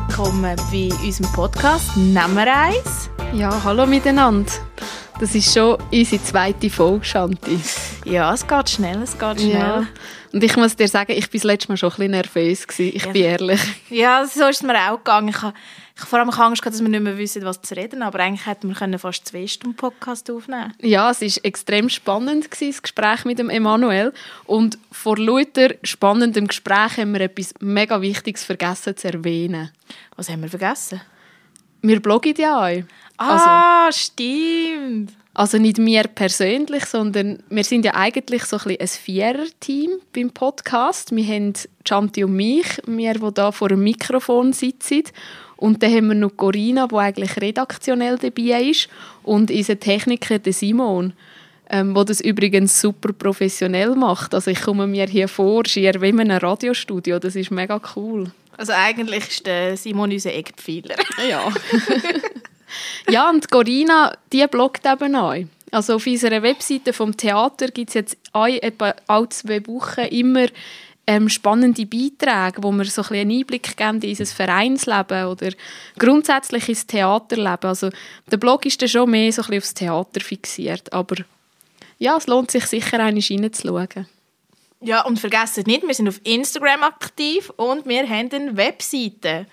Willkommen bei unserem Podcast Nummer 1. Ja, hallo miteinander. Das ist schon unsere zweite Folge, Shanti. Ja, es geht schnell, es geht schnell. Ja. Und ich muss dir sagen, ich war das letzte Mal schon ein bisschen nervös. Gewesen. Ich Ja. bin ehrlich. Ja, so ist es mir auch gegangen. Ich habe ich habe vor allem Angst gehabt, dass wir nicht mehr wissen, was zu reden aber eigentlich hätten wir können fast zwei Stunden Podcast aufnehmen Ja, es war extrem spannend, gewesen, das Gespräch mit dem Emanuel. Und vor lauter spannendem Gespräch haben wir etwas mega Wichtiges vergessen zu erwähnen. Was haben wir vergessen? Wir bloggen ja auch. Ah, stimmt. Also nicht wir persönlich, sondern wir sind ja eigentlich so ein, bisschen ein Vierer-Team beim Podcast. Wir haben Chanti und mich, wir, die hier vor dem Mikrofon sitzen. Und dann haben wir noch Corinna, die eigentlich redaktionell dabei ist. Und unser Techniker, der Simon, ähm, der das übrigens super professionell macht. Also ich komme mir hier vor, schier wie in einem Radiostudio. Das ist mega cool. Also eigentlich ist der Simon unser Eckpfeiler. Ja. ja, und Corina, die bloggt eben auch. Also auf unserer Webseite vom Theater gibt es jetzt etwa alle zwei Wochen immer ähm, spannende Beiträge, wo wir so ein einen Einblick geben in unser Vereinsleben oder grundsätzlich ins Theaterleben. Also der Blog ist dann schon mehr so ein aufs Theater fixiert, aber ja, es lohnt sich sicher, einmal reinzuschauen. Ja, und vergessen nicht, wir sind auf Instagram aktiv und wir haben eine Webseite.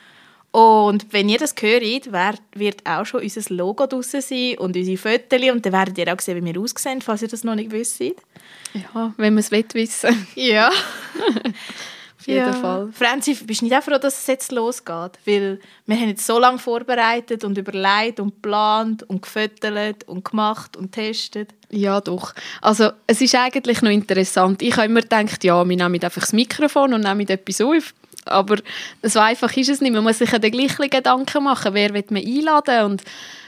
Und wenn ihr das hört, wird auch schon unser Logo draussen sein und unsere Fotos. Und dann werdet ihr auch sehen, wie wir aussehen, falls ihr das noch nicht wisst. Ja, wenn man es will wissen. Ja. Auf jeden Fall. Franzi, bist du nicht auch froh, dass es jetzt losgeht? Weil wir haben jetzt so lange vorbereitet und überlegt und geplant und gefüttert und gemacht und getestet. Ja, doch. Also, es ist eigentlich noch interessant. Ich habe immer gedacht, ja, wir nehmen einfach das Mikrofon und nehmen etwas auf. Aber so einfach ist es nicht. Man muss sich ja den gleichen Gedanken machen. Wer will man einladen? Und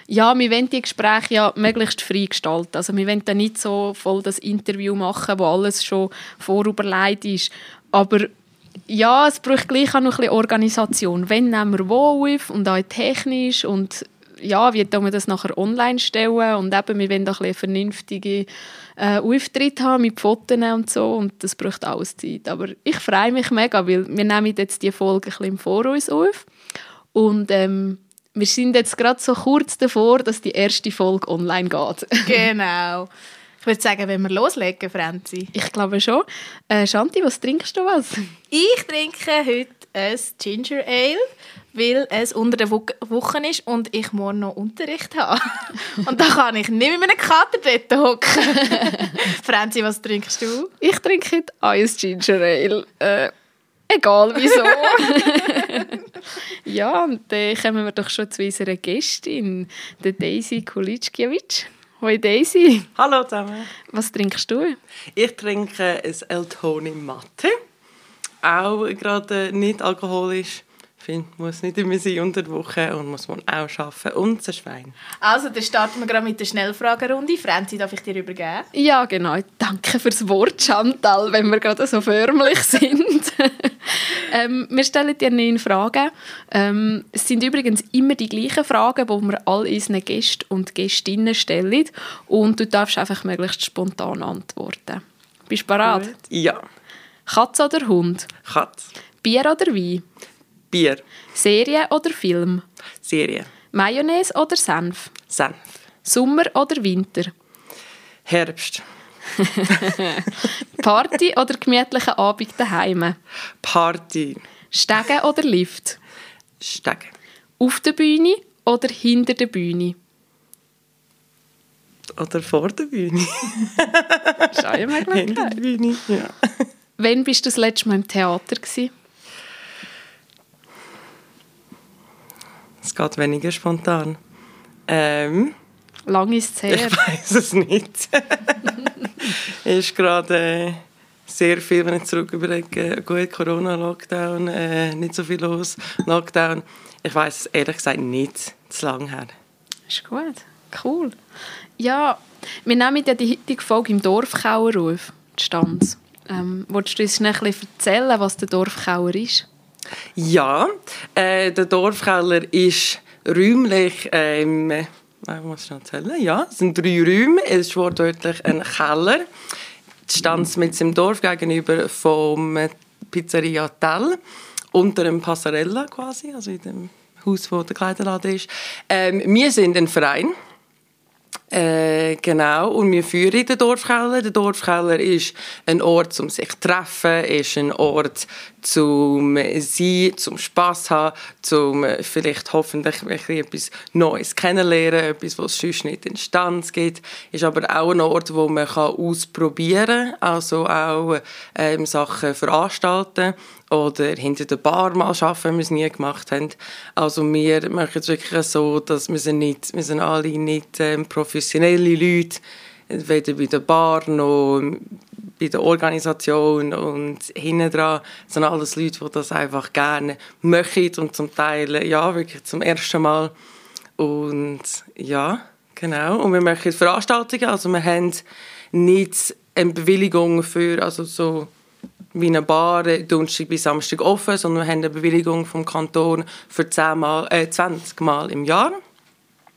ja, wir wollen die Gespräche ja möglichst frei gestalten. Also, wir wollen dann nicht so voll das Interview machen, wo alles schon vorüberlegt ist. Aber ja, es braucht gleich auch noch ein bisschen Organisation. Wenn nehmen wir wo auf und auch technisch und ja, wie tun wir das nachher online stellen und eben, wir wollen auch ein vernünftige äh, Auftritte haben mit Fotos und so und das braucht alles Zeit. Aber ich freue mich mega, weil wir nehmen jetzt die Folge ein bisschen im Voraus auf und ähm, wir sind jetzt gerade so kurz davor, dass die erste Folge online geht. Genau. Ich würde sagen, wenn wir loslegen, Franzi. ich glaube schon. Äh, Shanti, was trinkst du was? Ich trinke heute ein Ginger Ale, weil es unter der Wo Woche ist und ich morgen noch Unterricht habe. Und da kann ich nicht mit meinem Kater dort hocken. Franzi, was trinkst du? Ich trinke heute ein Ginger Ale. Äh, egal wieso. ja, und dann kommen wir doch schon zu unserer Gästin, der Daisy Kulitschkiewicz. Hoi Daisy, Hallo zusammen. was trinkst du? Ich trinke ein El Toni Matte. Auch gerade nicht alkoholisch. Ich finde, muss nicht immer sein unter der Woche und muss man auch arbeiten. Und ein Schwein. Also, dann starten wir gerade mit der Schnellfragerunde. Franzi, darf ich dir übergeben? Ja, genau. Danke fürs Wort, Chantal, wenn wir gerade so förmlich sind. ähm, wir stellen dir neun Fragen. Ähm, es sind übrigens immer die gleichen Fragen, die wir all unseren Gästen und Gästinnen stellen. Und du darfst einfach möglichst spontan antworten. Bist du bereit? Ja. Katze oder Hund? Katz. Bier oder Wein? Bier. Serie oder Film? Serie. Mayonnaise oder Senf? Senf. Sommer oder Winter? Herbst. Party oder gemütlichen Abend daheim? Party. Stegen oder Lift? Stegen. Auf der Bühne oder hinter der Bühne? Oder vor der Bühne. Auch eine Hinter der Bühne. Ja. Wann bist du das letzte Mal im Theater? Gewesen? Es geht weniger spontan. Ähm, Lang ist es her. ich weiß es nicht. ist gerade äh, sehr viel, wenn ich zurück überlege, gut, Corona, Lockdown, äh, nicht so viel los, Lockdown. Ich weiß es ehrlich gesagt nicht zu lang her. Ist gut. Cool. Ja, wir nehmen ja die heutige Folge im Dorfkauer auf, die Stanz. Ähm, willst du uns ein bisschen erzählen, was der Dorfkauer ist? Ja, äh, der Dorfkeller ist räumlich, ähm, ich muss ich erzählen, ja, es sind drei Räume, es ist wortwörtlich ein Keller. Stand mit dem Dorf gegenüber vom Pizzeria Tell unter dem Passarella quasi, also in dem Haus, wo der Kleiderladen ist. Ähm, wir sind ein Verein. Äh, genau, und wir führen den Dorfkeller. Der Dorfkeller ist ein Ort, um sich zu treffen, ist ein Ort, zum sein, zum Spass haben, zum vielleicht hoffentlich etwas Neues kennenlernen, etwas, was sonst nicht in Stanz gibt. Ist aber auch ein Ort, wo man ausprobieren kann, also auch ähm, Sachen veranstalten oder hinter der Bar mal arbeiten, wenn wir es nie gemacht haben. Also wir machen es wirklich so, dass wir sind, nicht, wir sind alle nicht ähm, professionelle Leute, weder bei der Bar noch bei der Organisation und hinten dran. Sind alles Leute, die das einfach gerne möchten und zum Teil ja wirklich zum ersten Mal. Und ja genau. Und wir machen Veranstaltungen, also wir haben nicht eine Bewilligung für also so wie eine Bar Donnerstag bis Samstag offen, sondern wir haben eine Bewilligung vom Kanton für 10 Mal, äh, 20 Mal im Jahr,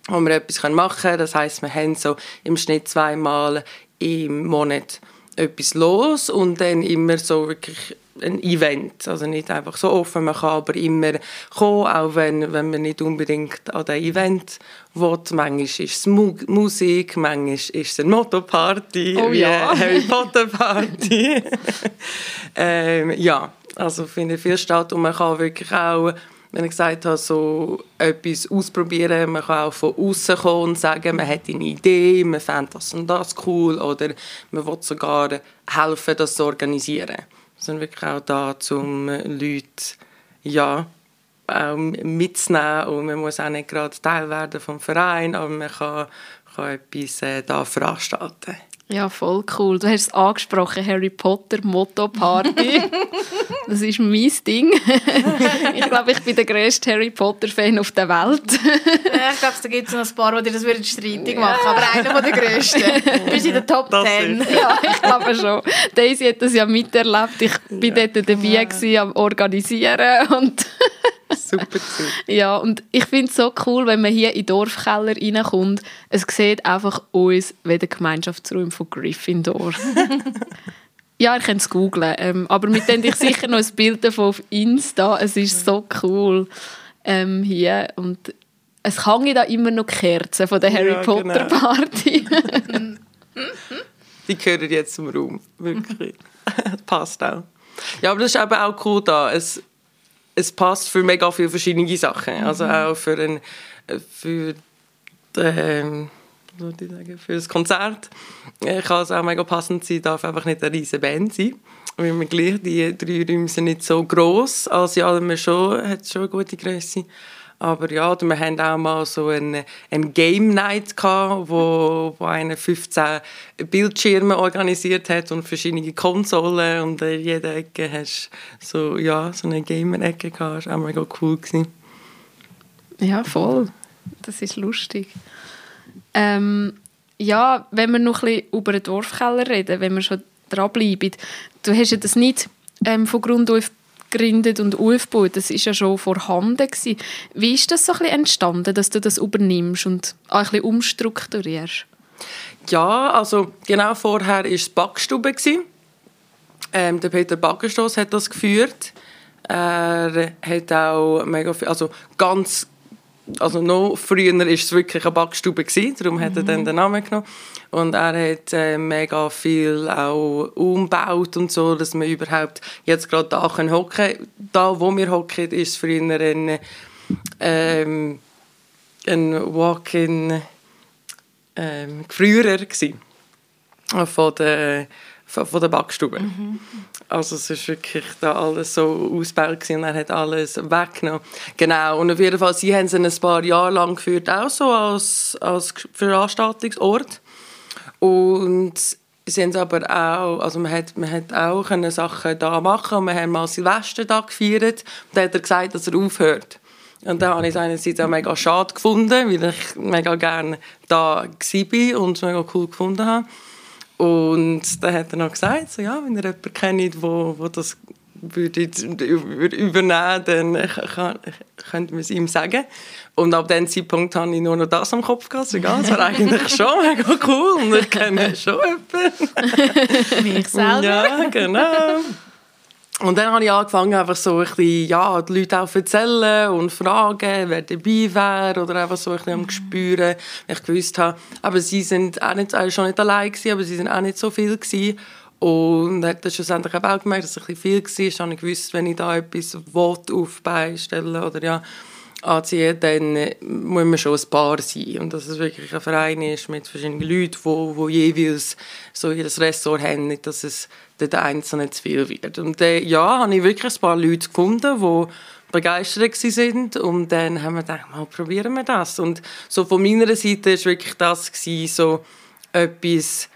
wo wir etwas machen können. Das heißt, wir haben so im Schnitt zweimal im Monat etwas los und dann immer so wirklich ein Event, also nicht einfach so offen, man kann aber immer kommen, auch wenn, wenn man nicht unbedingt an das Event will. Manchmal ist es Mu Musik, manchmal ist es eine Motoparty, oh, ja. wie Harry Potter Party. ähm, ja, also finde ich viel statt und man kann wirklich auch wenn ich gesagt habe, so etwas ausprobieren, man kann auch von außen kommen und sagen, man hat eine Idee, man fände das und das cool oder man will sogar helfen, das zu organisieren. Sind wirklich auch da, um Leute ja, auch mitzunehmen und man muss auch nicht gerade Teil werden vom Verein, aber man kann, kann etwas äh, da veranstalten. Ja, voll cool. Du hast es angesprochen, Harry Potter Motto Party. das ist mein Ding. ich glaube, ich bin der grösste Harry Potter Fan auf der Welt. ja, ich glaube, da gibt es noch ein paar, die das würden streitig machen, aber einer der grössten. Du bist in der Top das 10. ja, ich glaube schon. Daisy hat das ja miterlebt. Ich war ja. dort dabei gewesen, am Organisieren und Super Ja, und ich finde es so cool, wenn man hier in den Dorfkeller reinkommt. Es sieht einfach uns wie der Gemeinschaftsraum von Gryffindor. ja, ihr könnt es googlen. Ähm, aber mit dem ich sicher noch ein Bild davon auf Insta. Es ist so cool ähm, hier. Und es hängen da immer noch Kerzen von der Harry ja, Potter genau. Party. Die gehören jetzt zum Raum. Wirklich. Passt auch. Ja, aber das ist eben auch cool da. Es, es passt für mega viele verschiedene Sachen. Also mhm. auch für, ein, für, ähm, sagen, für das Konzert äh, kann es auch mega passend sein, darf einfach nicht eine riesige Band sein. Weil wir gleich, die drei Räume sind nicht so gross, also ja, schon, hat schon eine gute Größe. Aber ja, wir hatten auch mal so eine, eine Game Night gehabt, wo, wo einer 15 Bildschirme organisiert hat und verschiedene Konsolen und in jeder Ecke hast so ja so eine Gamer-Ecke gehabt. Das war auch mega cool gewesen. Ja, voll. Das ist lustig. Ähm, ja, wenn wir noch ein bisschen über den Dorfkeller reden, wenn wir schon dranbleiben, du hast ja das nicht ähm, von Grund auf gegründet und aufgebaut. Das ist ja schon vorhanden gewesen. Wie ist das so ein bisschen entstanden, dass du das übernimmst und auch ein bisschen umstrukturierst? Ja, also genau vorher war es Backstube. Ähm, der Peter Backenstoss hat das geführt. Er hat auch mega viel, also ganz also noch früher war es wirklich eine Backstube, gewesen, darum hat er dann den Namen genommen. Und er hat äh, mega viel auch umgebaut und so, dass man überhaupt jetzt gerade da hocken können. Da, wo wir hocken, ist früher ein, ähm, ein Walk-in ähm, früher gewesen, von der von der Backstube. Mhm. Also es ist wirklich da alles so ausgebaut und er hat alles weggenommen. Genau, und auf jeden Fall, sie haben es ein paar Jahre lang geführt, auch so als, als Veranstaltungsort. Und sie haben aber auch, also man hat, man hat auch Sachen da machen wir haben mal Silvester da gefeiert und dann hat er gesagt, dass er aufhört. Und da habe ich es einerseits auch mega schade gefunden, weil ich mega gerne da war und es mega cool gefunden habe. Und dann hat er noch gesagt, so, ja, wenn ihr jemanden kennt, wo, wo das würde übernehmen, dann kann, könnte man es ihm sagen. Und ab diesem Zeitpunkt habe ich nur noch das am Kopf gehabt. Ja, das war eigentlich schon mega cool und ich kenne schon jemanden. Mich selber. Ja, genau. Und dann habe ich angefangen, einfach so ein bisschen, ja, die Leute auch erzählen und fragen, wer dabei wäre oder einfach so ein bisschen am Gespüren, wenn ich gewusst habe. Aber sie sind auch nicht, also schon nicht allein gewesen, aber sie sind auch nicht so viel gewesen. Und hat dann schlussendlich auch gemerkt, dass es ein bisschen viel war. Ich habe gewusst, wenn ich da etwas auf beistellen oder ja, anziehen, dann muss man schon ein Paar sein. Und dass es wirklich ein Verein ist mit verschiedenen Leuten, die, die jeweils so ihr Ressort haben, nicht, dass es der Einzelne zu viel wird. Und dann, ja, habe ich wirklich ein paar Leute gefunden, die begeistert sind und dann haben wir gedacht, mal probieren wir das. Und so von meiner Seite war wirklich das, gewesen, so etwas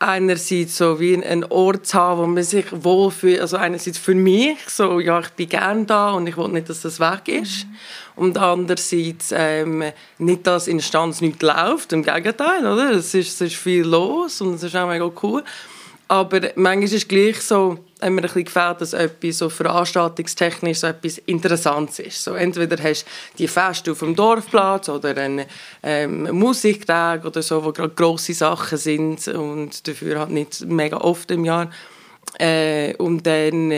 einerseits so wie einen Ort zu haben, wo man sich wohlfühlt, also einerseits für mich, so, ja, ich bin gerne da und ich will nicht, dass das weg ist. Mhm. Und andererseits ähm, nicht, dass in der Stanz nichts läuft, im Gegenteil, oder? Es ist, es ist viel los und es ist auch mega cool. Aber manchmal ist es gleich so, haben mir ein bisschen gefällt, dass etwas so veranstaltungstechnisch so etwas Interessantes ist. So, entweder hast du die Feste auf dem Dorfplatz oder einen ähm, Musiktag oder so, wo gerade grosse Sachen sind und dafür halt nicht mega oft im Jahr. Äh, und dann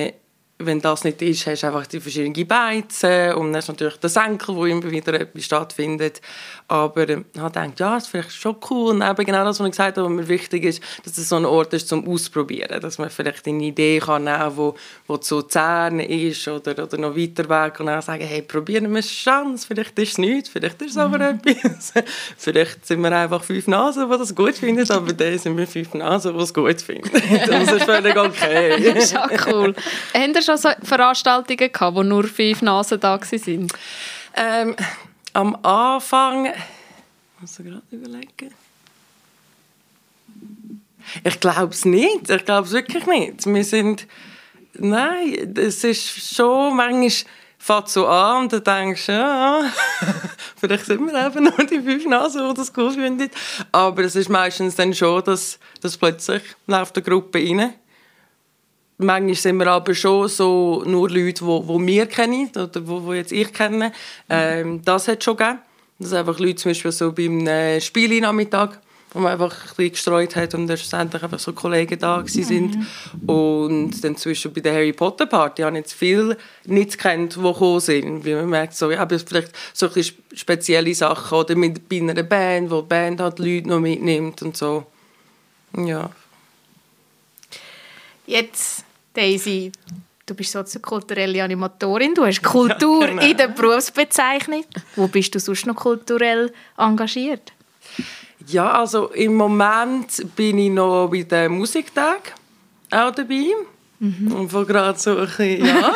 wenn das nicht ist, hast du einfach die verschiedenen Beizen und dann du natürlich den Senkel, wo immer wieder etwas stattfindet. Aber ich habe gedacht, ja, das ist vielleicht schon cool. Und eben genau das, was ich gesagt habe, was mir wichtig ist, dass es so ein Ort ist zum Ausprobieren. Dass man vielleicht eine Idee kann nehmen wo, wo zu Zern ist oder, oder noch weiter weg und dann sagen, hey, probieren wir eine Chance. Vielleicht ist es nichts, vielleicht ist es aber mhm. etwas. vielleicht sind wir einfach fünf Nasen, die das gut finden, aber dann sind wir fünf Nasen, die es gut finden. das ist völlig okay. das ist auch cool. Haben ihr schon so Veranstaltungen gehabt, wo nur fünf Nasen da waren? Ähm, am Anfang, muss ich gerade überlegen. Ich glaube es nicht. Ich glaube es wirklich nicht. Wir sind, nein, es ist schon manchmal fängt so an und dann denkst du, ja, vielleicht sind wir eben nur die fünf Nasen, die das cool finden. Aber es ist meistens dann schon, dass, dass plötzlich läuft eine Gruppe rein Manchmal sind wir aber schon so nur Leute, die, die wir kennen oder die, die jetzt ich kenne. Ähm, das hat schon gegeben. Dass einfach Leute zum Beispiel so beim äh, Spielinachmittag, wo man einfach ein bisschen gestreut hat und dann schlussendlich einfach so Kollegen da sind. Mhm. Und dann zwischen bei der Harry Potter Party habe ich jetzt viele nicht kennt, die gekommen sind. Wie man merkt, so, ja, vielleicht so ein spezielle Sachen oder mit, bei einer Band, wo die Band halt Leute noch mitnimmt und so. Ja. Jetzt Daisy, du bist soziokulturelle Animatorin, du hast Kultur ja, genau. in der Berufsbezeichnung. Wo bist du sonst noch kulturell engagiert? Ja, also im Moment bin ich noch bei den Musiktag auch dabei. Mhm. Und wo gerade so ein bisschen, ja,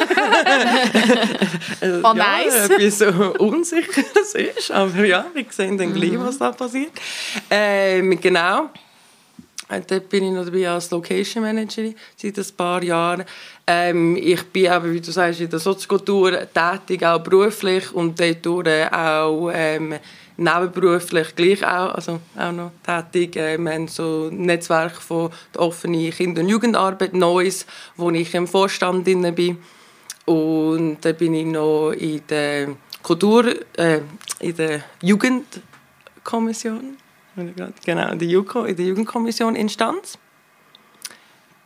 oh, nice. ja, so Unsicheres ist. Aber ja, wir sehen dann gleich, mhm. was da passiert. Ähm, genau. Äh, dort bin ich noch dabei als Location Manager seit ein paar Jahren. Ähm, ich bin aber, wie du sagst, in der Soziokultur tätig, auch beruflich und dort auch ähm, nebenberuflich gleich auch, also auch noch tätig. Äh, wir haben so ein Netzwerk von der offenen Kinder- und Jugendarbeit Neues, wo ich im Vorstand bin. Und dann bin ich noch in der Kultur, äh, in der Jugendkommission Genau, in der, Juko, in der Jugendkommission Instanz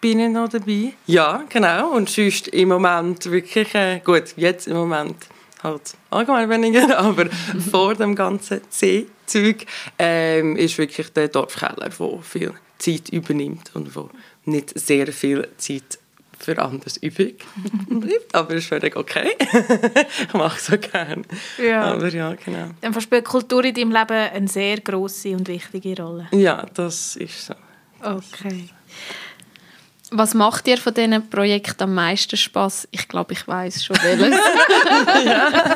bin ich noch dabei. Ja, genau. Und sonst im Moment wirklich, äh, gut, jetzt im Moment halt allgemein weniger, aber vor dem ganzen C-Zeug ähm, ist wirklich der Dorfkeller, der viel Zeit übernimmt und wo nicht sehr viel Zeit für anders übrig bleibt. Aber es ist völlig okay. ich mache es so gerne. Ja. Aber ja, genau. Dann verspielt Kultur in deinem Leben eine sehr grosse und wichtige Rolle. Ja, das ist so. Okay. Was macht dir von diesen Projekten am meisten Spaß? Ich glaube, ich weiß schon welches. ja,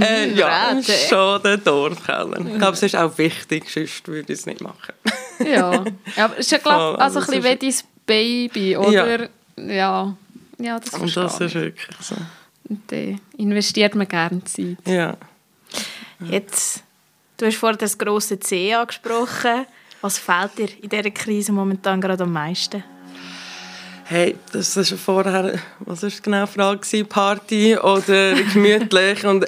äh, ja schon der Dorfkeller. Ich glaube, es ist auch wichtig, sonst würde ich es nicht machen. ja, aber es ist ja glaub, also ein bisschen wie dein Baby, oder? Ja ja, ja das Und das ist wirklich so. Und dann investiert man gerne Zeit. Ja. Jetzt, du hast vorhin das grosse C angesprochen. Was fehlt dir in dieser Krise momentan gerade am meisten? Hey, das ist vorher, was war genau die Frage? Party oder gemütlich? Und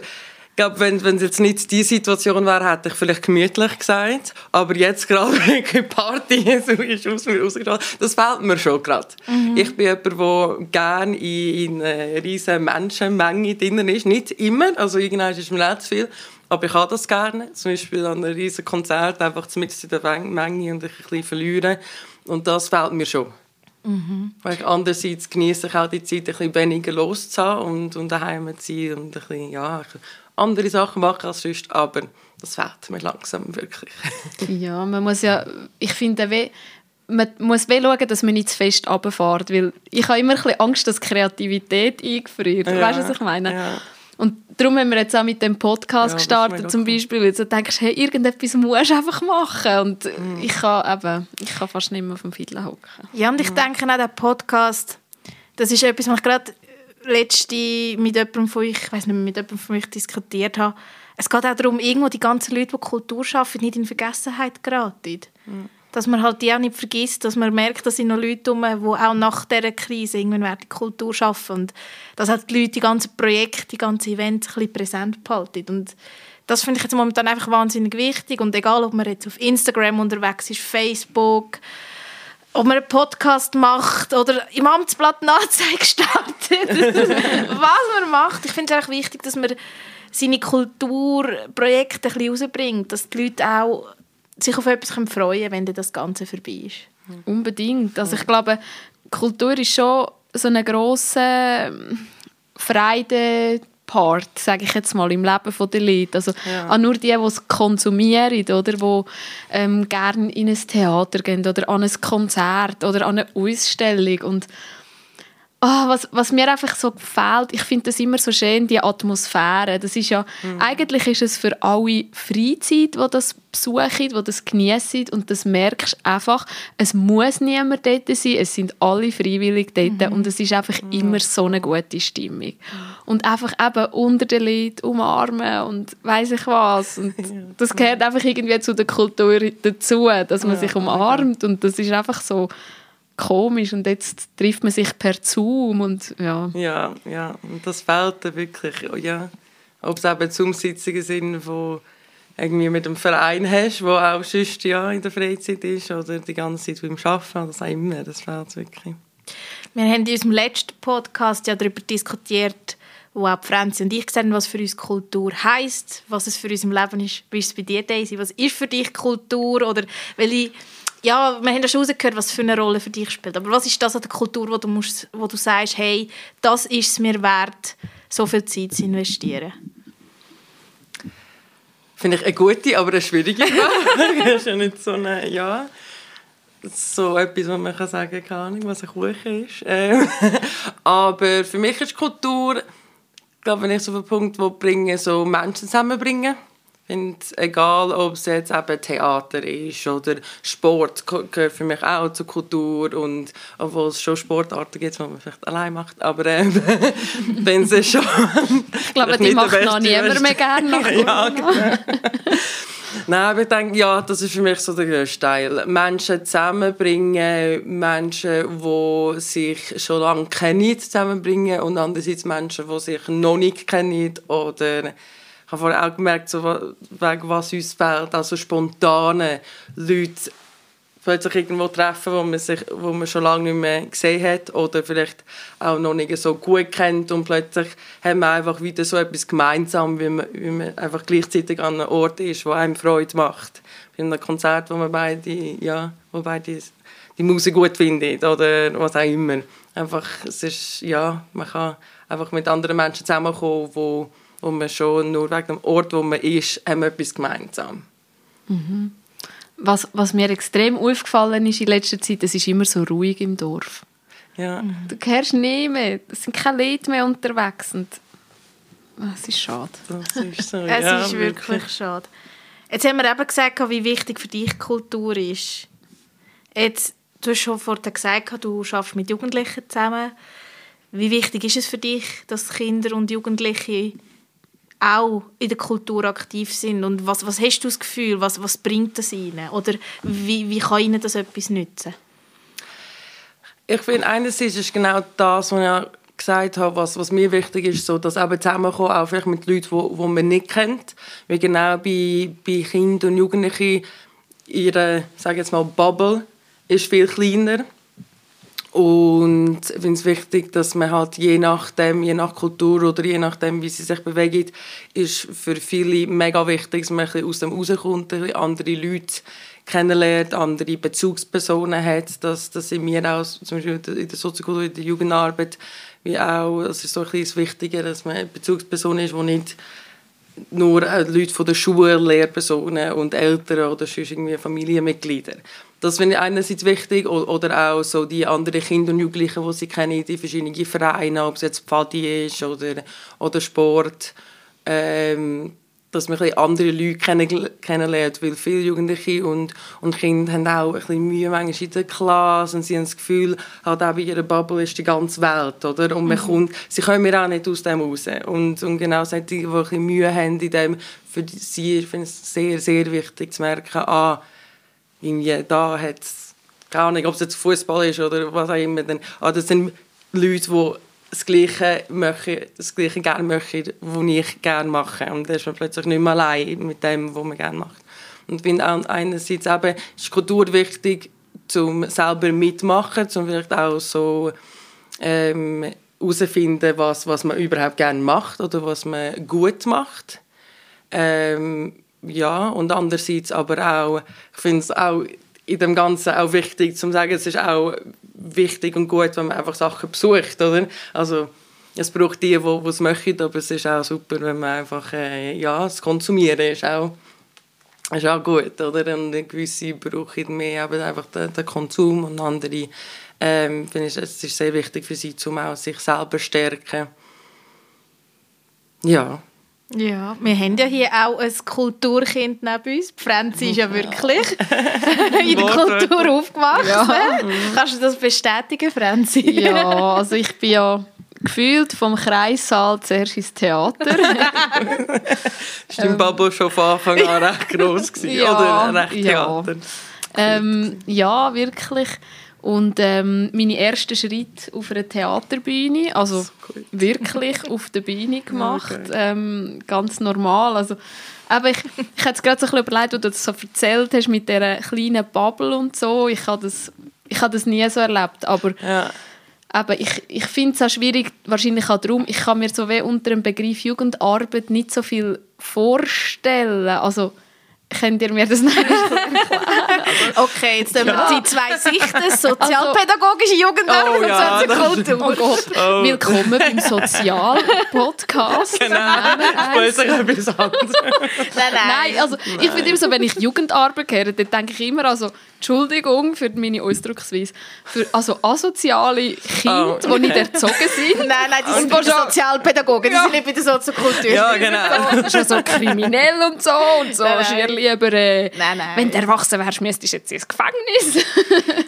glaube, wenn, es jetzt nicht die Situation wäre, hätte ich vielleicht gemütlich gesagt. Aber jetzt gerade wegen Party so ist aus mir rausgekommen. Das fällt mir schon gerade. Mhm. Ich bin jemand, der gerne in, in einer riesen Menschenmenge drin ist. Nicht immer, also irgendwann ist mir nicht zu viel. Aber ich habe das gerne. Zum Beispiel an einem riesen Konzert einfach mit in der Menge und ein bisschen verlieren. Und das fällt mir schon. Mhm. Weil andererseits genieße ich auch die Zeit, ein bisschen weniger loszuhaben und, und daheim zu sein und ein bisschen, ja, andere Sachen machen als sonst, aber das fehlt mir langsam wirklich. ja, man muss ja, ich finde, man muss will schauen, dass man nicht zu fest runterfährt, weil ich habe immer ein bisschen Angst, dass Kreativität eingefriert. Ja, weißt du, was ich meine? Ja. Und darum haben wir jetzt auch mit dem Podcast ja, gestartet, zum Beispiel, weil du denkst, hey, irgendetwas musst du einfach machen. Und mhm. ich, kann eben, ich kann fast nicht mehr auf dem hocken. Ja, und ich mhm. denke auch, der Podcast, das ist etwas, was ich gerade letzte mit jemandem von euch, ich weiß nicht mehr, mit jemandem von euch diskutiert habe. Es geht auch darum, irgendwo die ganzen Leute, die Kultur schaffen, nicht in Vergessenheit geraten. Dass man halt die auch nicht vergisst, dass man merkt, dass sind noch Leute herum, die auch nach dieser Krise irgendwann die Kultur schaffen und dass halt die Leute die ganzen Projekte, die ganzen Events ein bisschen präsent behalten und das finde ich jetzt momentan einfach wahnsinnig wichtig und egal, ob man jetzt auf Instagram unterwegs ist, Facebook, ob man einen Podcast macht oder im Amtsblatt eine Anzeige startet, was man macht, ich finde es auch wichtig, dass man seine Kulturprojekte ein bisschen rausbringt, dass die Leute auch sich auf etwas freuen können, wenn das Ganze vorbei ist. Unbedingt. Also ich glaube, Kultur ist schon so eine grosse Freude Part, sage ich jetzt mal, im Leben der Leute. Also ja. auch nur die, die es konsumieren, oder, die ähm, gerne in ein Theater gehen oder an ein Konzert oder an eine Ausstellung und Oh, was, was mir einfach so gefällt, ich finde das immer so schön, die Atmosphäre. Das ist ja, mhm. eigentlich ist es für alle Freizeit, die das besuchen, die das genießen und das merkst einfach, es muss niemand dort sein, es sind alle freiwillig dort mhm. und es ist einfach mhm. immer so eine gute Stimmung. Und einfach eben unter den Leuten umarmen und weiß ich was. Und das gehört einfach irgendwie zu der Kultur dazu, dass man sich umarmt und das ist einfach so komisch und jetzt trifft man sich per Zoom und ja. Ja, ja, und das fehlt da wirklich, ja. Ob es eben Zoom-Sitzungen sind, wo irgendwie mit einem Verein hast, wo auch sonst ja, in der Freizeit ist oder die ganze Zeit beim Arbeiten, das auch immer, das fehlt wirklich. Wir haben in unserem letzten Podcast ja darüber diskutiert, wo auch Franzi und ich gesehen was für uns Kultur heisst, was es für uns im Leben ist. Wie ist es bei dir, Daisy? Was ist für dich Kultur? Oder welche ja, wir haben ja schon rausgehört, was für eine Rolle für dich spielt. Aber was ist das an der Kultur, wo du, musst, wo du sagst, hey, das ist es mir wert, so viel Zeit zu investieren? Finde ich eine gute, aber eine schwierige Frage. das ist ja nicht so eine, ja, so etwas, was man kann sagen kann, was ein Kuchen ist. Ähm, aber für mich ist Kultur, glaube wenn ich so auf den Punkt wo bringe, so Menschen zusammenbringen. Finde, egal ob es jetzt eben Theater ist oder Sport, gehört für mich auch zur Kultur und obwohl es schon Sportarten gibt, die man vielleicht allein macht, aber ähm, wenn es schon... ich glaube, die macht noch niemand mehr gerne ja, genau. Nein, ich denke, ja, das ist für mich so der grösste Teil. Menschen zusammenbringen, Menschen, die sich schon lange kennen, zusammenbringen und andererseits Menschen, die sich noch nicht kennen oder ich habe vorher auch gemerkt, so, wegen was uns fehlt, also spontane Leute plötzlich irgendwo treffen, wo man, sich, wo man schon lange nicht mehr gesehen hat oder vielleicht auch noch nicht so gut kennt und plötzlich haben wir einfach wieder so etwas gemeinsam, wie man, wie man einfach gleichzeitig an einem Ort ist, wo einem Freude macht. Bei einem Konzert, wo man beide, ja, wo beide die Musik gut findet oder was auch immer. Einfach, es ist, ja, man kann einfach mit anderen Menschen zusammenkommen, die wo man schon nur wegen dem Ort, wo man ist, haben etwas gemeinsam. Mhm. Was, was mir extrem aufgefallen ist in letzter Zeit, es ist immer so ruhig im Dorf. Ja. Du hörst nie mehr, es sind keine Leute mehr unterwegs und ah, es ist schade. Das ist so, es ja, ist wirklich, wirklich schade. Jetzt haben wir eben gesagt, wie wichtig für dich Kultur ist. Jetzt, du hast schon vorhin gesagt, du arbeitest mit Jugendlichen zusammen. Wie wichtig ist es für dich, dass Kinder und Jugendliche auch in der Kultur aktiv sind und was, was hast du das Gefühl, was, was bringt das ihnen oder wie, wie kann ihnen das etwas nützen? Ich finde, einerseits ist genau das, was ich gesagt habe, was, was mir wichtig ist, so, dass eben zusammenkommen, auch vielleicht mit Leuten, die, die man nicht kennt. Weil genau bei, bei Kindern und Jugendlichen ihre, sage jetzt mal, Bubble ist viel kleiner. Und ich finde es wichtig, dass man halt je nachdem, je nach Kultur oder je nachdem, wie sie sich bewegen, ist für viele mega wichtig, dass man aus dem rauskommt, andere Leute kennenlernt, andere Bezugspersonen hat. Das, das sind mir auch, zum Beispiel in der Soziokultur, in der Jugendarbeit, wie auch, das ist so ein bisschen wichtiger, dass man eine Bezugsperson ist, die nicht nur äh, Leute von der Schule, Lehrpersonen und Eltern oder sonst irgendwie Familienmitglieder. Das finde ich einerseits wichtig oder auch so die anderen Kinder und Jugendlichen, die sie kennen, die verschiedenen Vereine, ob es jetzt Pfadi ist oder, oder Sport. Ähm, dass man ein andere Leute kenn kennenlernt, weil viele Jugendliche und, und Kinder haben auch ein bisschen Mühe manchmal in der Klasse und sie haben das Gefühl, halt auch bei ihrer Bubble ist die ganze Welt, oder? Und man mhm. kommt, sie kommen mir auch nicht aus dem raus. Und, und genau solche, die ein bisschen Mühe haben in dem, für sie finde ich es sehr, sehr wichtig zu merken, ah, irgendwie, da hat es, keine Ahnung, ob es jetzt Fußball ist oder was auch immer, dann, ah, das sind Leute, die das Gleiche möchte, das Gleiche gerne möchte, was ich gerne mache. Und dann ist man plötzlich nicht mehr allein mit dem, was man gerne macht. Und ich finde auch einerseits eben, ist Kultur wichtig, um selber mitmachen, um vielleicht auch so ähm, was, was man überhaupt gerne macht oder was man gut macht. Ähm, ja, und andererseits aber auch, ich finde es auch in dem Ganzen auch wichtig, zu sagen, es ist auch wichtig und gut, wenn man einfach Sachen besucht, oder? Also es braucht die, die es möchten, aber es ist auch super, wenn man einfach, äh, ja, das Konsumieren ist auch, ist auch gut, oder? Und gewisse brauchen mehr eben einfach den, den Konsum und andere ähm, finde ich, es ist sehr wichtig für sie, um auch sich selber stärken. Ja. Ja, wir haben ja hier auch ein Kulturkind neben uns. Die Franzi ist ja wirklich in der Kultur aufgewachsen. Ja. Kannst du das bestätigen, Franzi? Ja, also ich bin ja gefühlt vom Kreissaal zuerst ins Theater. ist dein ähm, Babo schon von Anfang an recht gross gewesen, ja, oder? Recht Theater? Ja, ähm, ja wirklich. Und ähm, meine ersten Schritte auf einer Theaterbühne, also wirklich auf der Bühne gemacht, okay. ähm, ganz normal. Also, aber ich, ich hätte es gerade so ein bisschen überlegt, wo du das so erzählt hast mit dieser kleinen Bubble und so. Ich habe das, ich habe das nie so erlebt, aber ja. Aber ich, ich finde es auch schwierig, wahrscheinlich auch darum, ich kann mir so wie unter dem Begriff Jugendarbeit nicht so viel vorstellen. Also Könnt ihr mir das erklären? okay, jetzt haben wir ja. die zwei Sichten, sozialpädagogische Jugendarbeit oh, ja, und Soziokultur. Oh Gott, oh. willkommen beim Sozialpodcast. Genau, plötzlich etwas anderes. nein, nein. nein, also nein. ich finde immer so, wenn ich Jugendarbeit höre, dann denke ich immer, also Entschuldigung für meine Ausdrucksweise, für also asoziale Kinder, oh, okay. die nicht erzogen sind. Nein, nein, die sind bei der Sozialpädagogik, die sind nicht bei der Soziokultur. Ja, genau. Das ist ja so kriminell und so und so. Nein, nein. lieber, äh, nein, nein. wenn du erwachsen wärst, müsstest du jetzt ins Gefängnis.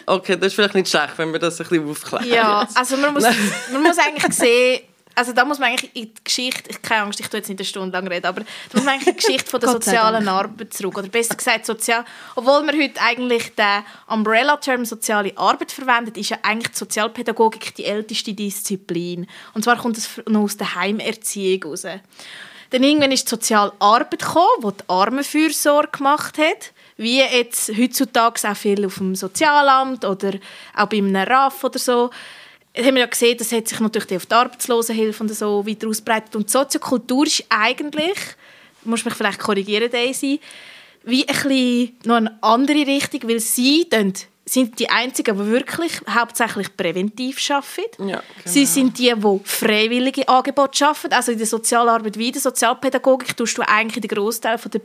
okay, das ist vielleicht nicht schlecht, wenn wir das ein bisschen aufklären. Ja, also man muss, man muss eigentlich sehen, also da muss man eigentlich in die Geschichte, ich keine Angst, ich tue jetzt nicht eine Stunde lang reden, aber da muss man eigentlich in die Geschichte von der sozialen Arbeit zurück. Oder besser gesagt, sozial, obwohl man heute eigentlich den Umbrella-Term soziale Arbeit verwendet, ist ja eigentlich die Sozialpädagogik die älteste Disziplin. Und zwar kommt es noch aus der Heimerziehung heraus. Dann irgendwann ist die soziale Arbeit gekommen, die die Armenfürsorge gemacht hat wie jetzt heutzutage auch viel auf dem Sozialamt oder auch bei einem RAF oder so haben wir ja gesehen, das hat sich natürlich auf die Arbeitslosenhilfe und so weiter ausbreitet. Und die Soziokultur ist eigentlich, muss mich vielleicht korrigieren, Daisy, wie ein bisschen noch eine andere Richtung, weil sie sind die Einzigen, die wirklich hauptsächlich präventiv arbeiten. Ja, genau. Sie sind die, die freiwillige Angebote schaffen. Also in der Sozialarbeit wie in der Sozialpädagogik tust du eigentlich den Großteil der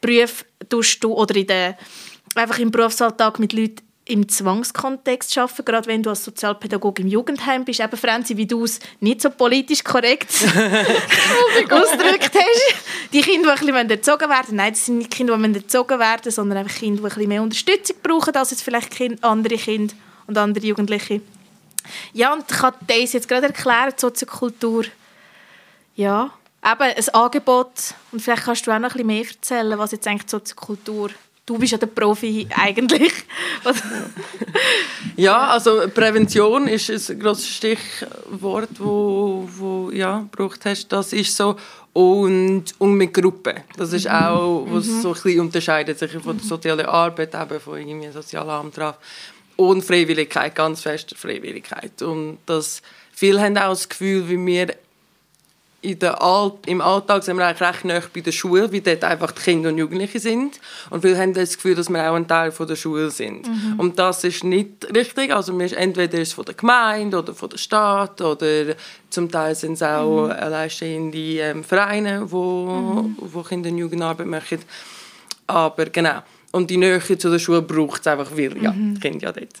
Berufe tust du, oder in der, einfach im Berufsalltag mit Leuten im Zwangskontext arbeiten, gerade wenn du als Sozialpädagoge im Jugendheim bist. Eben, Franzi, wie du es nicht so politisch korrekt ausgedrückt hast. Die Kinder, die ein bisschen erzogen werden nein, das sind nicht Kinder, die erzogen werden sondern einfach Kinder, die ein bisschen mehr Unterstützung brauchen als jetzt vielleicht andere Kinder und andere Jugendliche. Ja, und ich kann das jetzt gerade erklären, die Soziokultur. Ja, eben ein Angebot. Und vielleicht kannst du auch noch ein bisschen mehr erzählen, was jetzt eigentlich die Soziokultur du bist ja der Profi eigentlich. ja, also Prävention ist ein grosses Stichwort, wo, wo ja gebraucht hast. Das ist so und, und mit Gruppen. Das ist auch, was mhm. so ein bisschen unterscheidet sich von der sozialen Arbeit, eben von irgendwie sozialen Antrag und Freiwilligkeit, ganz fest Freiwilligkeit. Und das, viele haben auch das Gefühl, wie wir in der All im Alltag sind wir eigentlich recht nah bei der Schule, weil dort einfach die Kinder und Jugendliche sind. Und viele haben das Gefühl, dass wir auch ein Teil von der Schule sind. Mhm. Und das ist nicht richtig. Also wir, entweder ist es von der Gemeinde oder von der Stadt oder zum Teil sind es auch mhm. alleinstehende ähm, Vereine, wo, mhm. wo Kinder- und Jugendarbeit machen. Aber genau. Und die Nähe zu der Schule braucht es einfach, weil ja, mhm. die Kinder ja dort.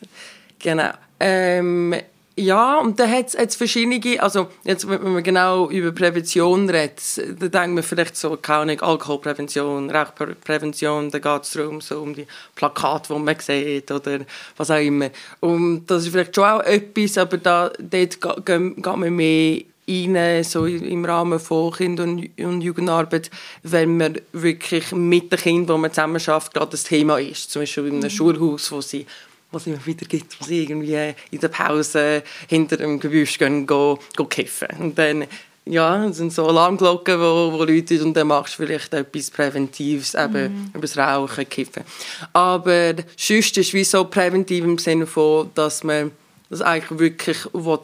Genau. Ähm, ja, und da hat es verschiedene, also jetzt, wenn man genau über Prävention redet, da denkt man vielleicht so, keine Alkoholprävention, Rauchprävention, da geht es darum, so um die Plakate, die man sieht oder was auch immer. Und das ist vielleicht schon auch etwas, aber da, dort geht, man mehr rein, so im Rahmen von Kinder- und Jugendarbeit, wenn man wirklich mit den Kindern, die man zusammen schafft, gerade das Thema ist. Zum Beispiel in einem mhm. Schulhaus, wo sie was immer wieder gibt, sie irgendwie in der Pause hinter dem Gebüsch gehen, gehen, gehen kiffen. Und dann ja, es sind so Alarmglocken, wo, wo Leute und dann machst du vielleicht etwas Präventives, eben mhm. über das Rauchen, Kiffen. Aber sonst ist es wie so präventiv im Sinne von, dass man das eigentlich wirklich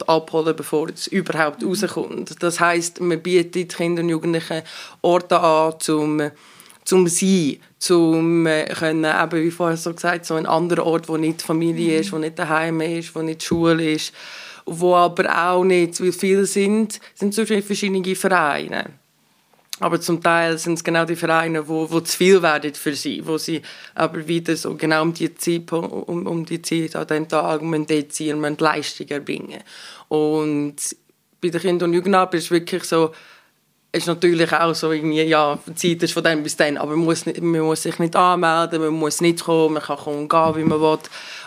abholen bevor es überhaupt mhm. rauskommt. Das heißt, man bietet Kindern und Jugendlichen Orte an, zum zum Sein, zum äh, können, eben, wie vorher so gesagt, so ein anderer Ort, wo nicht Familie mhm. ist, wo nicht daheim ist, wo nicht Schule ist, wo aber auch nicht, weil viele sind, sind so verschiedene Vereine. Aber zum Teil sind es genau die Vereine, wo, wo zu viel werden für sie, wo sie aber wieder so genau um die Zeit, um, um die Zeit an diesem Tag dort sein und Leistung erbringen. Und bei den Kindern und Jugendarbeit ist es wirklich so, ist natürlich auch so irgendwie, ja, die Zeit ist von dann bis dann, aber man muss, nicht, man muss sich nicht anmelden, man muss nicht kommen, man kann kommen und gehen, wie man will.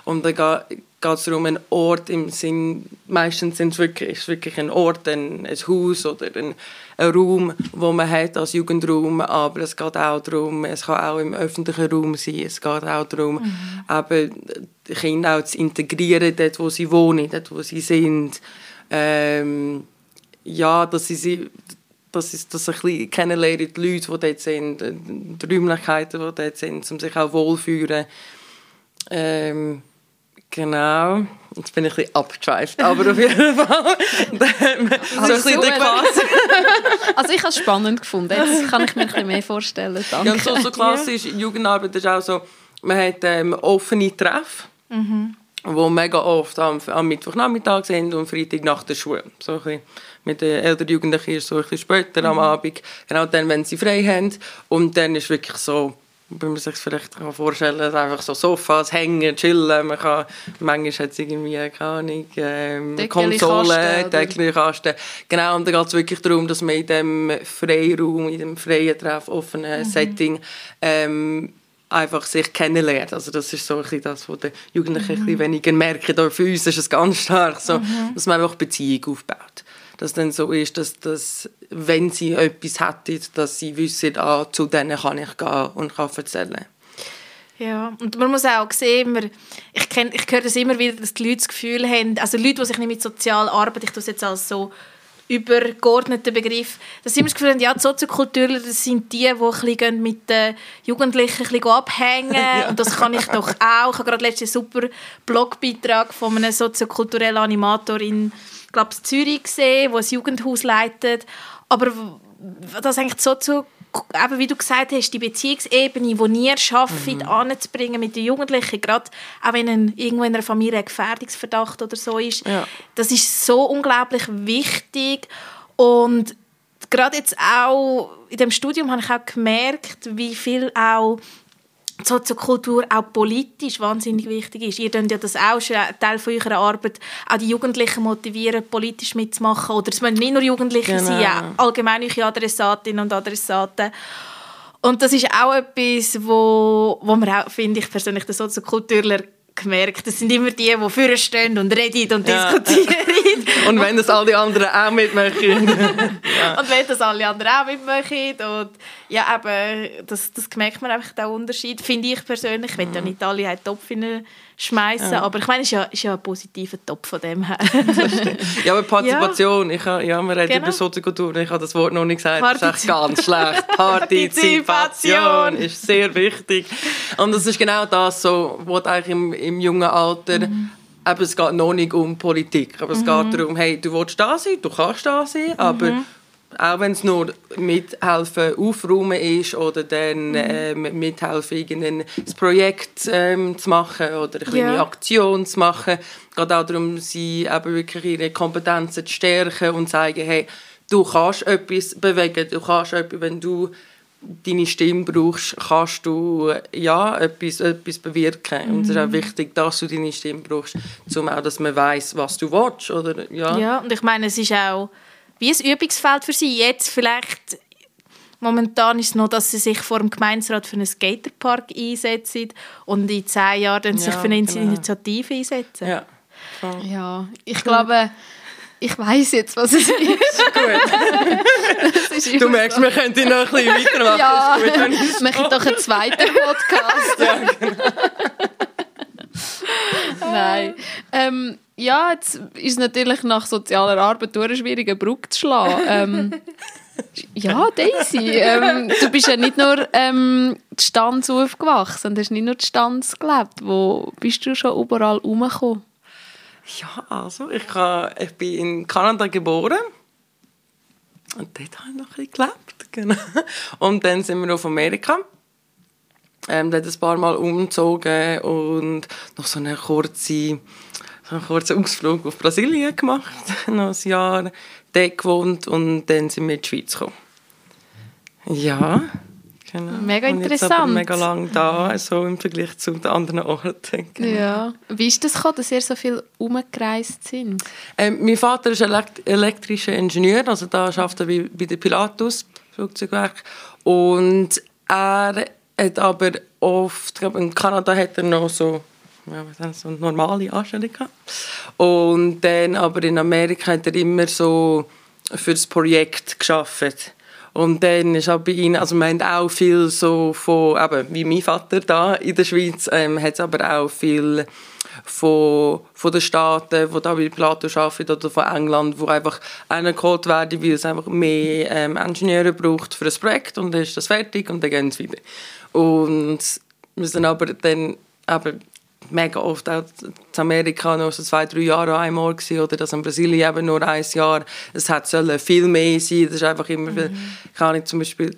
Und dann geht es darum, einen Ort im Sinn, meistens sind es wirklich, ist es wirklich ein Ort, ein, ein Haus oder ein, ein Raum, wo man hat als Jugendraum, aber es geht auch darum, es kann auch im öffentlichen Raum sein, es geht auch darum, mhm. eben die Kinder auch zu integrieren, dort wo sie wohnen, dort wo sie sind. Ähm, ja, dass sie, sie dass ich das ein bisschen kennenlernen, die Leute, die dort sind, die Räumlichkeiten, die dort sind, um sich auch wohlzufühlen. Ähm, genau. Jetzt bin ich ein bisschen abgeschweift, aber auf jeden Fall. also, so also ich habe es spannend gefunden. Jetzt kann ich mir ein bisschen mehr vorstellen. Danke. Ja, so, so klassisch ja. Jugendarbeit ist auch so, man hat ähm, offene Treffen. Mhm wo mega oft am, am Mittwochnachmittag sind und Freitag nach der Schule. So ein mit den älteren Jugendlichen ist so ein bisschen später mhm. am Abend, genau dann, wenn sie frei haben. Und dann ist wirklich so, wenn man sich vielleicht vorstellen kann, einfach so Sofas, hängen, chillen, man kann, manchmal hat es irgendwie, keine Ahnung, ähm, Konsole, Deckelkasten. Genau, und dann geht es wirklich darum, dass man in diesem Freiraum, in dem freien Treff, offenen mhm. Setting, ähm, einfach sich kennenlernt. Also das ist so ein bisschen das, was die Jugendlichen mhm. ein bisschen weniger merken. Aber für uns ist es ganz stark so, mhm. dass man einfach Beziehung aufbaut. Dass dann so ist, dass, dass wenn sie etwas hätten, dass sie wissen, ah, zu denen kann ich gehen und kann erzählen. Ja, und man muss auch sehen, man, ich, kenn, ich höre das immer wieder, dass die Leute das Gefühl haben, also Leute, die sich nicht mit sozialer Arbeit, ich tue es jetzt als so übergeordneten Begriff. Dass sie immer das Gefühl ja, die Soziokulturler das sind die, die ein mit den Jugendlichen ein bisschen abhängen. ja. Und das kann ich doch auch. Ich habe gerade letzten super Blogbeitrag von einem soziokulturellen Animator in glaube Zürich gesehen, der ein Jugendhaus leitet. Aber das eigentlich so zu eben wie du gesagt hast, die Beziehungsebene, die ihr schafft, mhm. anzubringen mit den Jugendlichen, gerade auch wenn ein, irgendwo in einer Familie ein Gefährdungsverdacht oder so ist, ja. das ist so unglaublich wichtig und gerade jetzt auch in dem Studium habe ich auch gemerkt, wie viel auch Soziokultur auch politisch wahnsinnig wichtig ist. Ihr könnt ja das auch schon Teil von eurer Arbeit, auch die Jugendlichen motivieren, politisch mitzumachen. Oder es müssen nicht nur Jugendliche genau. sein, auch allgemein eure Adressatinnen und Adressaten. Und das ist auch etwas, wo, wo man auch, finde ich persönlich, den Soziokulturler gemerkt. Das sind immer die, die vorne stehen und reden und Ja. diskutieren. Und wenn das all die anderen auch mitmachen. ja. Und wenn das alle anderen auch mitmachen. Und ja, eben, das, das merkt man einfach, den Unterschied. Finde ich persönlich. Ich will ja nicht alle in schmeißen, aber ich meine, es ist ja, ist ja ein positiver Topf von dem her. ja, aber Partizipation, ich ha, ja, wir reden Genau. über Soziokultur, ich habe das Wort noch nicht gesagt, das ist echt ganz schlecht. Partizipation. Ist sehr wichtig. Und das ist genau das, so, was eigentlich im, im jungen Alter, Mhm. eben, es geht noch nicht um Politik, aber es geht darum, hey, du willst da sein, du kannst da sein, aber Mhm. Auch wenn es nur mithelfen aufräumen ist oder dann Mhm. ähm, mithelfen irgendein Projekt ähm, zu machen oder eine kleine Ja. Aktion zu machen. Es geht auch darum, sie eben wirklich ihre Kompetenzen zu stärken und zu sagen, hey, du kannst etwas bewegen, du kannst etwas, wenn du deine Stimme brauchst, kannst du ja, etwas, etwas bewirken. Und es ist auch wichtig, dass du deine Stimme brauchst, um auch, dass man weiß, was du willst. Oder, ja. Ja, und ich meine, es ist auch wie ein Übungsfeld für sie. Jetzt vielleicht, momentan ist es noch, dass sie sich vor dem Gemeinsrat für einen Skaterpark einsetzen und in zehn Jahren dann sich Ja, für eine genau. Initiative einsetzen. Ja. Ja, ich glaube, ich weiß jetzt, was es ist. Es ist Du merkst, so. wir könnten noch ein bisschen weitermachen. Ja, ist gut, machen doch einen zweiten Podcast. Nein. Ähm, ja, jetzt ist es natürlich nach sozialer Arbeit durch eine schwierige Brücke zu schlagen. Ähm, ja, Daisy, ähm, du bist ja nicht nur ähm, die Stanz aufgewachsen, du hast nicht nur die Stanz gelebt. Wo bist du schon überall rumgekommen? Ja, also, ich, ha- ich bin in Kanada geboren. Und dort habe ich noch ein bisschen gelebt. Genau. Und dann sind wir auf Amerika. Ähm, dort ein paar Mal umgezogen und noch so eine kurze, so einen kurzen Ausflug auf Brasilien gemacht. noch ein Jahr dort gewohnt und dann sind wir in die Schweiz gekommen. Ja, genau. Mega und jetzt aber interessant. mega lang da, so im Vergleich zu den anderen Orten. Genau. Ja. Wie ist das gekommen, dass ihr so viel umgereist sind? Ähm, mein Vater ist elekt elektrischer Ingenieur, also da arbeitet er bei, bei der Pilatus Flugzeugwerk und er hat aber oft, ich glaube in Kanada hat er noch so ja, was heißt, so eine normale Anstellung gehabt. und dann aber in Amerika hat er immer so für das Projekt geschafft. Und dann ist auch bei ihnen, also wir haben auch viel so von, eben, wie mein Vater da in der Schweiz, ähm, hat es aber auch viel von, von den Staaten, die da bei Plato arbeiten, oder von England, wo einfach einer geholt werden, weil es einfach mehr ähm, Ingenieure braucht für ein Projekt und dann ist das fertig und dann gehen sie wieder. Und wir sind aber dann eben mega oft auch in Amerika nur so zwei, drei Jahre einmal gewesen, oder das in Brasilien eben nur ein Jahr. Es hat sollen viel mehr sein. Das ist einfach immer viel, kann ich zum Beispiel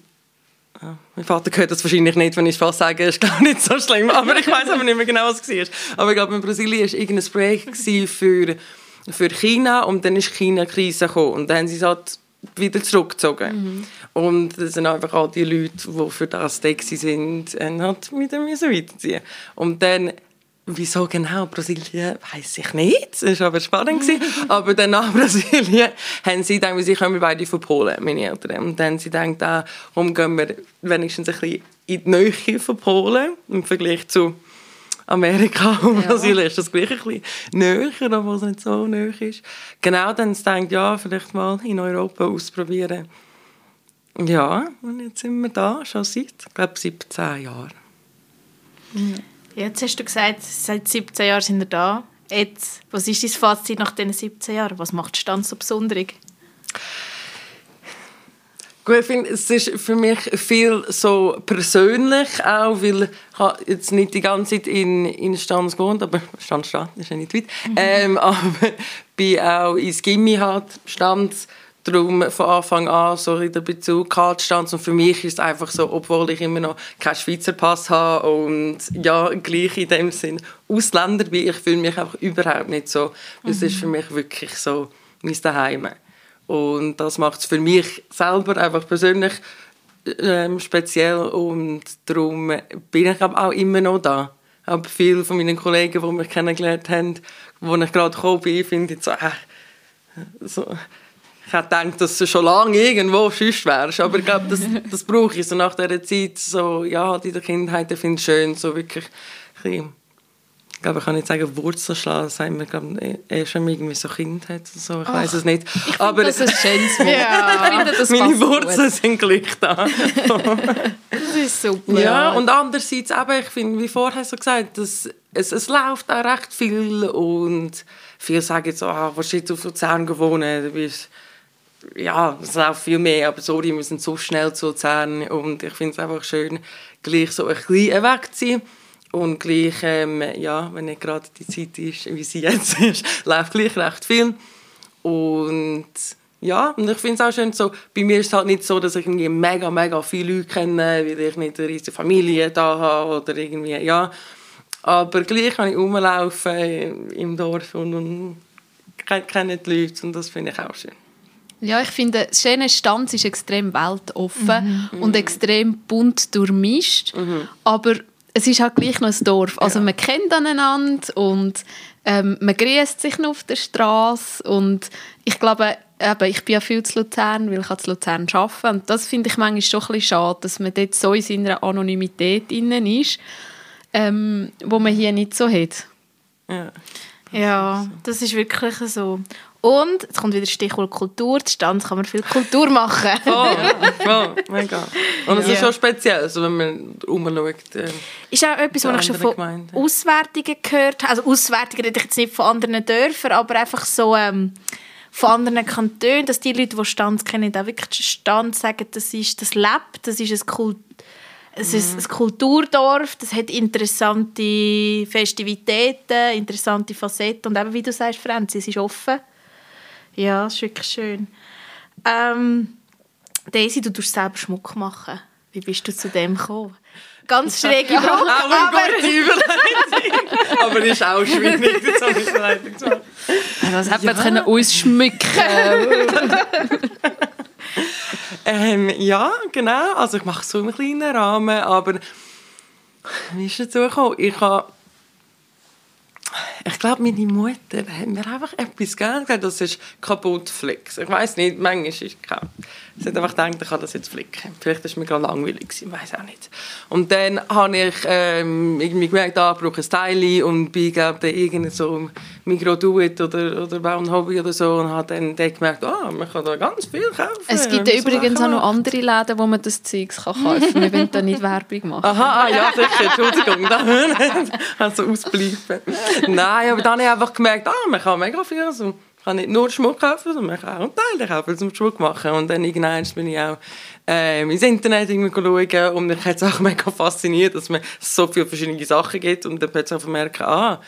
ja, mein Vater hört das wahrscheinlich nicht, wenn ich fast sage, ist glaube nicht so schlimm, aber ich weiß aber nicht mehr genau, was es war. Aber ich glaube, in Brasilien war irgendein Projekt für, für China und dann ist China eine Krise gekommen und dann haben sie es halt wieder zurückgezogen. Und das sind einfach all die Leute, die für das da sind, und halt wieder müssen weiterziehen. Und dann Wieso genau Brasilien, weiß ich nicht. Das war aber spannend. gewesen. aber dann nach Brasilien haben sie gedacht, sie kommen beide von Polen, meine Eltern. Und dann haben sie gedacht, ah, warum gehen wir wenigstens ein bisschen in die Nähe von Polen im Vergleich zu Amerika und Ja. Brasilien ist das gleich ein bisschen näher, obwohl es nicht so näher ist. Genau, dann haben sie gedacht, ja, vielleicht mal in Europa ausprobieren. Ja, und jetzt sind wir da, schon seit, ich glaube, 17 Jahren. Jetzt hast du gesagt, seit 17 Jahren sind wir da. Jetzt, was ist dein Fazit nach diesen 17 Jahren? Was macht Stand so besonders? Gut, ich finde, es ist für mich viel so persönlich auch, weil ich habe jetzt nicht die ganze Zeit in, in Stanz gewohnt, aber Stanz steht, ist ja nicht weit, ähm, aber bin auch ins Gimmi halt, Stanz, darum von Anfang an so in der Bezug Stanz und für mich ist es einfach so, obwohl ich immer noch keinen Schweizer Pass habe und ja, gleich in dem Sinn Ausländer bin, ich fühle mich einfach überhaupt nicht so, es ist für mich wirklich so mein Daheim. Und das macht es für mich selber einfach persönlich ähm, speziell und darum bin ich aber auch immer noch da. Aber viele von meinen Kollegen, die mich kennengelernt haben, wo ich gerade gekommen bin, finde ich so, äh, so ich hätte gedacht, dass du schon lange irgendwo sonst wärst, aber ich glaube, das, das brauche ich so nach dieser Zeit, so, ja, in der Kindheit, ich finde es schön, so wirklich bisschen glaube, ich kann nicht sagen Wurzelschlag, das sagen wir, glaube erst wenn man irgendwie so Kind hat. So. Ich weiß es nicht. Ich Aber das ist Wort. Ja. Ich finde, meine Wurzeln gut. sind gleich da. Das ist super. Ja, und andererseits eben, ich finde, wie vorher so gesagt, dass es, es läuft auch recht viel und viele sagen jetzt, ah, was jetzt auf Luzern gewohnt, du bist ja, es läuft viel mehr, aber sorry, wir sind so schnell zu Luzern und ich finde es einfach schön, gleich so ein bisschen weg zu sein und gleich, ähm, ja, wenn nicht gerade die Zeit ist, wie sie jetzt ist, läuft gleich recht viel und ja, und ich finde es auch schön so, bei mir ist es halt nicht so, dass ich irgendwie mega, mega viele Leute kenne, weil ich nicht eine riesige Familie da habe oder irgendwie, ja. Aber gleich kann ich rumlaufen im Dorf und, und kenne die Leute und das finde ich auch schön. Ja, ich finde, das schöne Stanz ist extrem weltoffen und extrem bunt durchmischt. Aber es ist halt gleich noch ein Dorf. Also man kennt aneinander und ähm, man grüßt sich noch auf der Straße und ich glaube, eben, ich bin ja viel zu Luzern, weil ich zu Luzern arbeite und das finde ich manchmal schon ein bisschen schade, dass man dort so in seiner Anonymität innen ist, ähm, wo man hier nicht so hat. Ja. Ja, das ist wirklich so. Und, jetzt kommt wieder Stichwort Kultur, die Stanz kann man viel Kultur machen. Oh, oh, mega. Und es ist Ja. schon speziell, also wenn man rumschaut. Äh, Ist auch etwas, was ich schon von Gemeinden. Auswertungen gehört habe. Also Auswertungen rede ich jetzt nicht von anderen Dörfern, aber einfach so ähm, von anderen Kantonen, dass die Leute, die Stanz kennen, auch wirklich den Stanz sagen, das ist das lebt, das ist ein, Kult es ist ein Kulturdorf, das hat interessante Festivitäten, interessante Facetten und eben, wie du sagst, Franzi, es ist offen. Ja, das ist wirklich schön. Ähm, Daisy, du tust selber Schmuck machen. Wie bist du zu dem gekommen? Ganz schräge Brücke, auch eine aber... gute Überleitung. aber es ist auch schwierig, das so eine Überleitung zu machen. Das hätte man können uns schmücken Ähm, ja, genau. Also ich mache so im kleinen Rahmen, aber wie ist es dazu gekommen? Ich habe ich glaube, meine Mutter hat mir einfach etwas gegeben, das ist kaputt Flicks. Ich weiß nicht, manchmal ist es kaputt. Sie hat einfach gedacht, ich kann das jetzt flicken. Vielleicht war es mir gerade langweilig, ich weiß auch nicht. Und dann habe ich ähm, irgendwie gemerkt, ah, ich brauche ein Styling und bin, glaube dann irgendwie so Migros Do It oder, oder Bauen Hobby oder so und habe dann, dann gemerkt, ah, man kann da ganz viel kaufen. Es gibt ja So übrigens auch noch andere Läden, wo man das Zeugs kann kaufen kann. Wir wollen da nicht Werbung machen. Aha, ah, ja, sicher, Entschuldigung. Also ausbleiben. Nein, aber dann habe ich einfach gemerkt, ah, man kann mega viel. Also, ich kann nicht nur Schmuck kaufen, sondern man kann auch einen Teil kaufen, zum Schmuck machen. Und dann irgendwann bin ich auch ähm, ins Internet irgendwie schauen und mich hat es auch mega fasziniert, dass man so viele verschiedene Sachen gibt und dann plötzlich einfach merken, ah,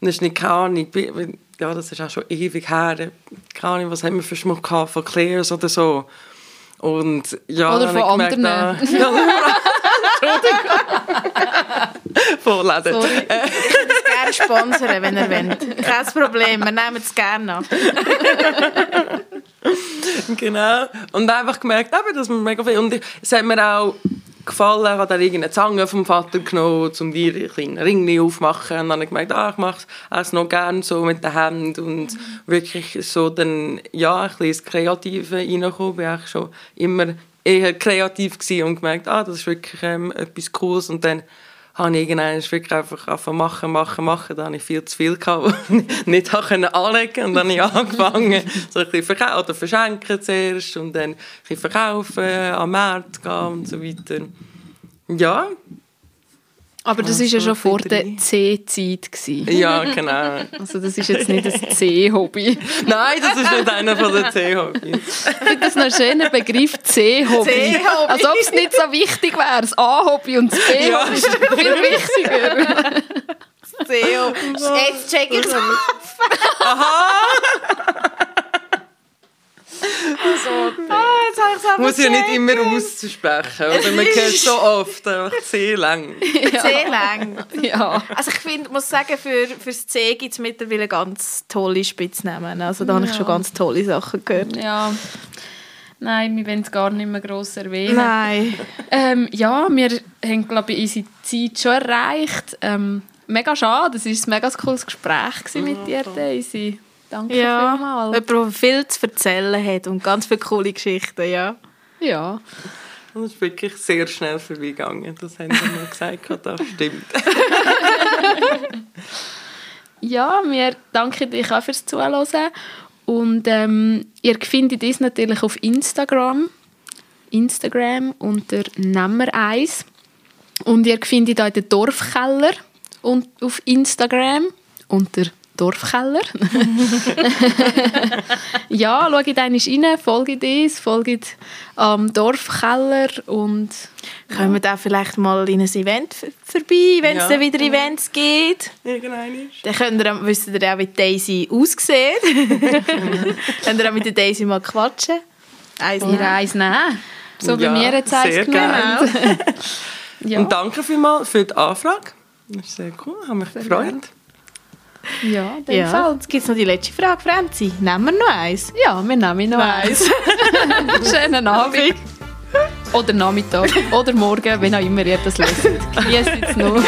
das ist nicht keine Ahnung, ja, das ist auch schon ewig her, keine Ahnung, was haben wir für Schmuck gehabt, von Claire's oder so. Und, ja, Oder von ich anderen. Ah, Entschuldigung. Vorladen. Gerne sponsern, wenn ihr wollt. Kein Problem, wir nehmen es gerne an. Genau. Und einfach gemerkt, dass man mega viel... Und es hat mir auch gefallen, habe dann irgendeine Zange vom Vater genommen, um dir einen kleinen Ring aufzumachen. Und dann habe ich gemerkt, ah, ich mache es noch gerne so mit den Händen und wirklich so dann, ja, ein bisschen ins Kreative reinkommen. Ich war schon immer eher kreativ und gemerkt, ah, das ist wirklich ähm, etwas Cooles. Und dann habe ich wirklich einfach angefangen machen, machen, machen. Da hatte ich viel zu viel, gehabt, ich nicht können anlegen Und dann habe ich angefangen, so ein bisschen oder verschenken zuerst und dann ein bisschen verkaufen, am Markt gehen und so weiter. Ja, Aber das Ja, war ja so schon vor der C-Zeit. gewesen. ja, genau. Also das ist jetzt nicht ein C-Hobby. Nein, das ist nicht einer von den zehn Hobbys. Ich finde das noch ein schöner Begriff, C-Hobby. C-Hobby. Als ob es nicht so wichtig wäre. Das A-Hobby und das B-Hobby Ja. ist viel wichtiger. Theo, jetzt check ich es. jetzt habe ich es Muss ja nicht immer auszusprechen. Oder man hört so oft, einfach sehr lang. Sehr lang. Ja. Also ich find, muss sagen, für, für das C gibt es mittlerweile ganz tolle Spitznamen. Also da habe ich Ja. schon ganz tolle Sachen gehört. ja. Nein, wir wollen es gar nicht mehr gross erwähnen. Nein. Ähm, ja, wir haben, glaube ich, unsere Zeit schon erreicht. Ähm, mega schade, es war ein mega cooles Gespräch mit dir, Daisy. Danke Ja, vielmals. jemand, der viel zu erzählen hat und ganz viele coole Geschichten, ja. Ja. Und es ist wirklich sehr schnell vorbeigegangen. Das haben sie mir gesagt, das stimmt. ja, wir danken euch auch fürs Zuhören. Und ähm, ihr findet uns natürlich auf Instagram. Instagram unter Nemmer1. Und ihr findet auch den Dorfkeller und auf Instagram unter Dorfkeller. ja, schaut einmal rein, folgt uns, folgt am Dorfkeller und... Können wir da vielleicht mal in ein Event vorbei, wenn es Ja. wieder Events gibt? Irgendeiner. Dann könnt ihr, auch- wisst ihr auch, wie Daisy aussieht. könnt ihr auch mit der Daisy mal quatschen. Eins nehmen. eins nehmen. So Ja, bei mir jetzt sehr eins genommen. Ja. Und danke vielmals für die Anfrage. Das ist sehr cool, habe mich gefreut. Ja, in dem Ja, Fall. jetzt gibt es noch die letzte Frage, Franzi. Nehmen wir noch eins? Ja, wir nehmen noch eins. Schönen Abend. Oder Nachmittag. Oder morgen, wenn auch immer ihr das lest. Genießt es noch.